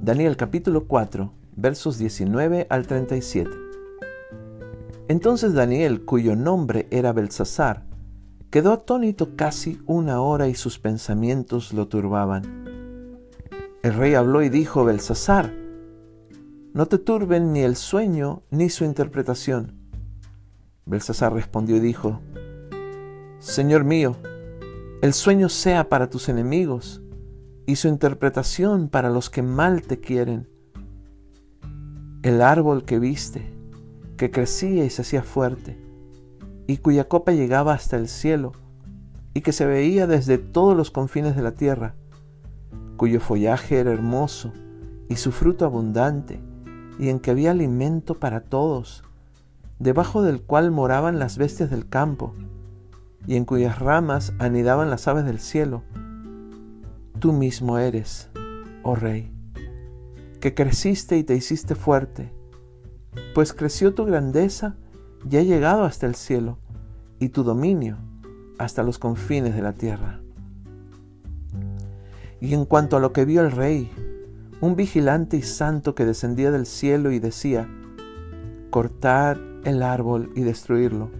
Daniel capítulo 4, versos 19 al 37. Entonces Daniel, cuyo nombre era Belsasar, quedó atónito casi una hora y sus pensamientos lo turbaban. El rey habló y dijo, Belsasar, no te turben ni el sueño ni su interpretación. Belsasar respondió y dijo, Señor mío, el sueño sea para tus enemigos y su interpretación para los que mal te quieren. El árbol que viste, que crecía y se hacía fuerte, y cuya copa llegaba hasta el cielo, y que se veía desde todos los confines de la tierra, cuyo follaje era hermoso y su fruto abundante, y en que había alimento para todos, debajo del cual moraban las bestias del campo, y en cuyas ramas anidaban las aves del cielo, tú mismo eres, oh Rey, que creciste y te hiciste fuerte, pues creció tu grandeza y ha llegado hasta el cielo, y tu dominio hasta los confines de la tierra. Y en cuanto a lo que vio el rey, un vigilante y santo que descendía del cielo y decía, cortad el árbol y destruirlo,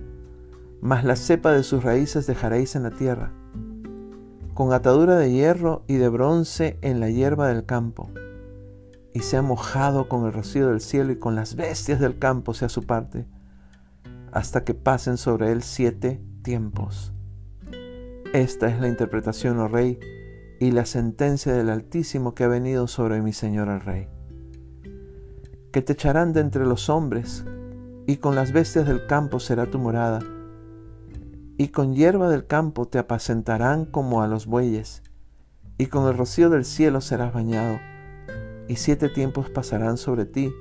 mas la cepa de sus raíces dejaréis en la tierra con atadura de hierro y de bronce en la hierba del campo, y sea mojado con el rocío del cielo y con las bestias del campo sea su parte, hasta que pasen sobre él siete tiempos. Esta es la interpretación, oh rey, y la sentencia del Altísimo que ha venido sobre mi Señor el Rey. Que te echarán de entre los hombres, y con las bestias del campo será tu morada, y con hierba del campo te apacentarán como a los bueyes, y con el rocío del cielo serás bañado, y siete tiempos pasarán sobre ti,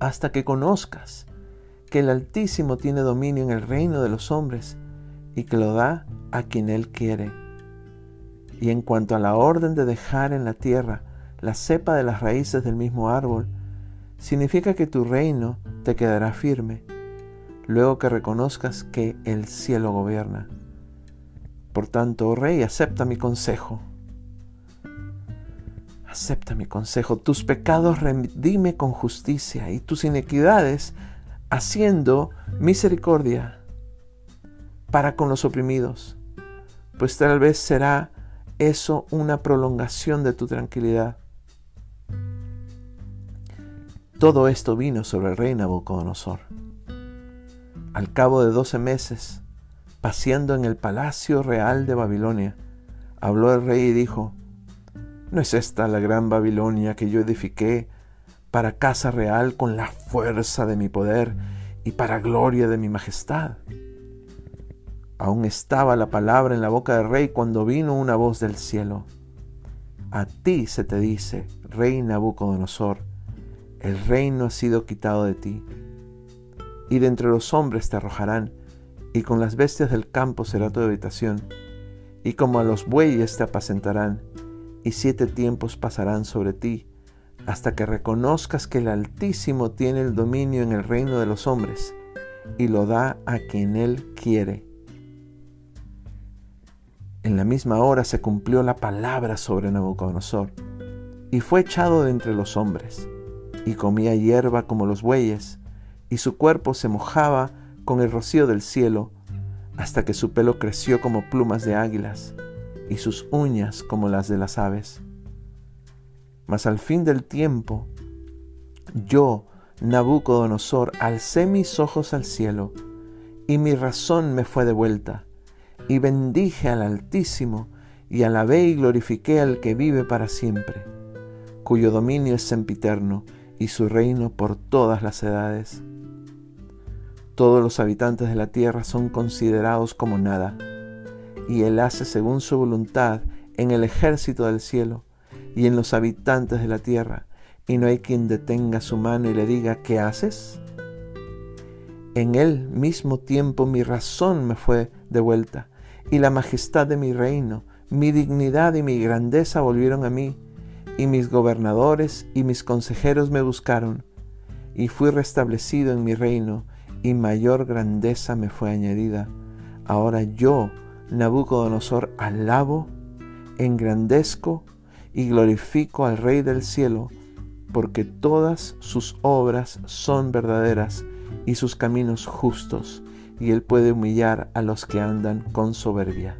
hasta que conozcas que el Altísimo tiene dominio en el reino de los hombres, y que lo da a quien él quiere. Y en cuanto a la orden de dejar en la tierra la cepa de las raíces del mismo árbol, significa que tu reino te quedará firme luego que reconozcas que el cielo gobierna. Por tanto, oh rey, acepta mi consejo. Acepta mi consejo. Tus pecados redime con justicia y tus inequidades haciendo misericordia para con los oprimidos, pues tal vez será eso una prolongación de tu tranquilidad. Todo esto vino sobre el rey Nabucodonosor. Al cabo de doce meses, paseando en el palacio real de Babilonia, habló el rey y dijo, ¿no es esta la gran Babilonia que yo edifiqué para casa real con la fuerza de mi poder y para gloria de mi majestad? Aún estaba la palabra en la boca del rey cuando vino una voz del cielo. A ti se te dice, rey Nabucodonosor, el reino ha sido quitado de ti y de entre los hombres te arrojarán, y con las bestias del campo será tu habitación, y como a los bueyes te apacentarán, y siete tiempos pasarán sobre ti, hasta que reconozcas que el Altísimo tiene el dominio en el reino de los hombres, y lo da a quien él quiere. En la misma hora se cumplió la palabra sobre Nabucodonosor, y fue echado de entre los hombres, y comía hierba como los bueyes, y su cuerpo se mojaba con el rocío del cielo, hasta que su pelo creció como plumas de águilas y sus uñas como las de las aves. Mas al fin del tiempo, yo, Nabucodonosor, alcé mis ojos al cielo, y mi razón me fue devuelta, y bendije al Altísimo, y alabé y glorifiqué al que vive para siempre, cuyo dominio es sempiterno, y su reino por todas las edades. Todos los habitantes de la tierra son considerados como nada, y Él hace según su voluntad en el ejército del cielo y en los habitantes de la tierra, y no hay quien detenga su mano y le diga, ¿qué haces? En él mismo tiempo mi razón me fue devuelta, y la majestad de mi reino, mi dignidad y mi grandeza volvieron a mí, y mis gobernadores y mis consejeros me buscaron, y fui restablecido en mi reino, y mayor grandeza me fue añadida. Ahora yo, Nabucodonosor, alabo, engrandezco y glorifico al Rey del cielo, porque todas sus obras son verdaderas y sus caminos justos, y él puede humillar a los que andan con soberbia.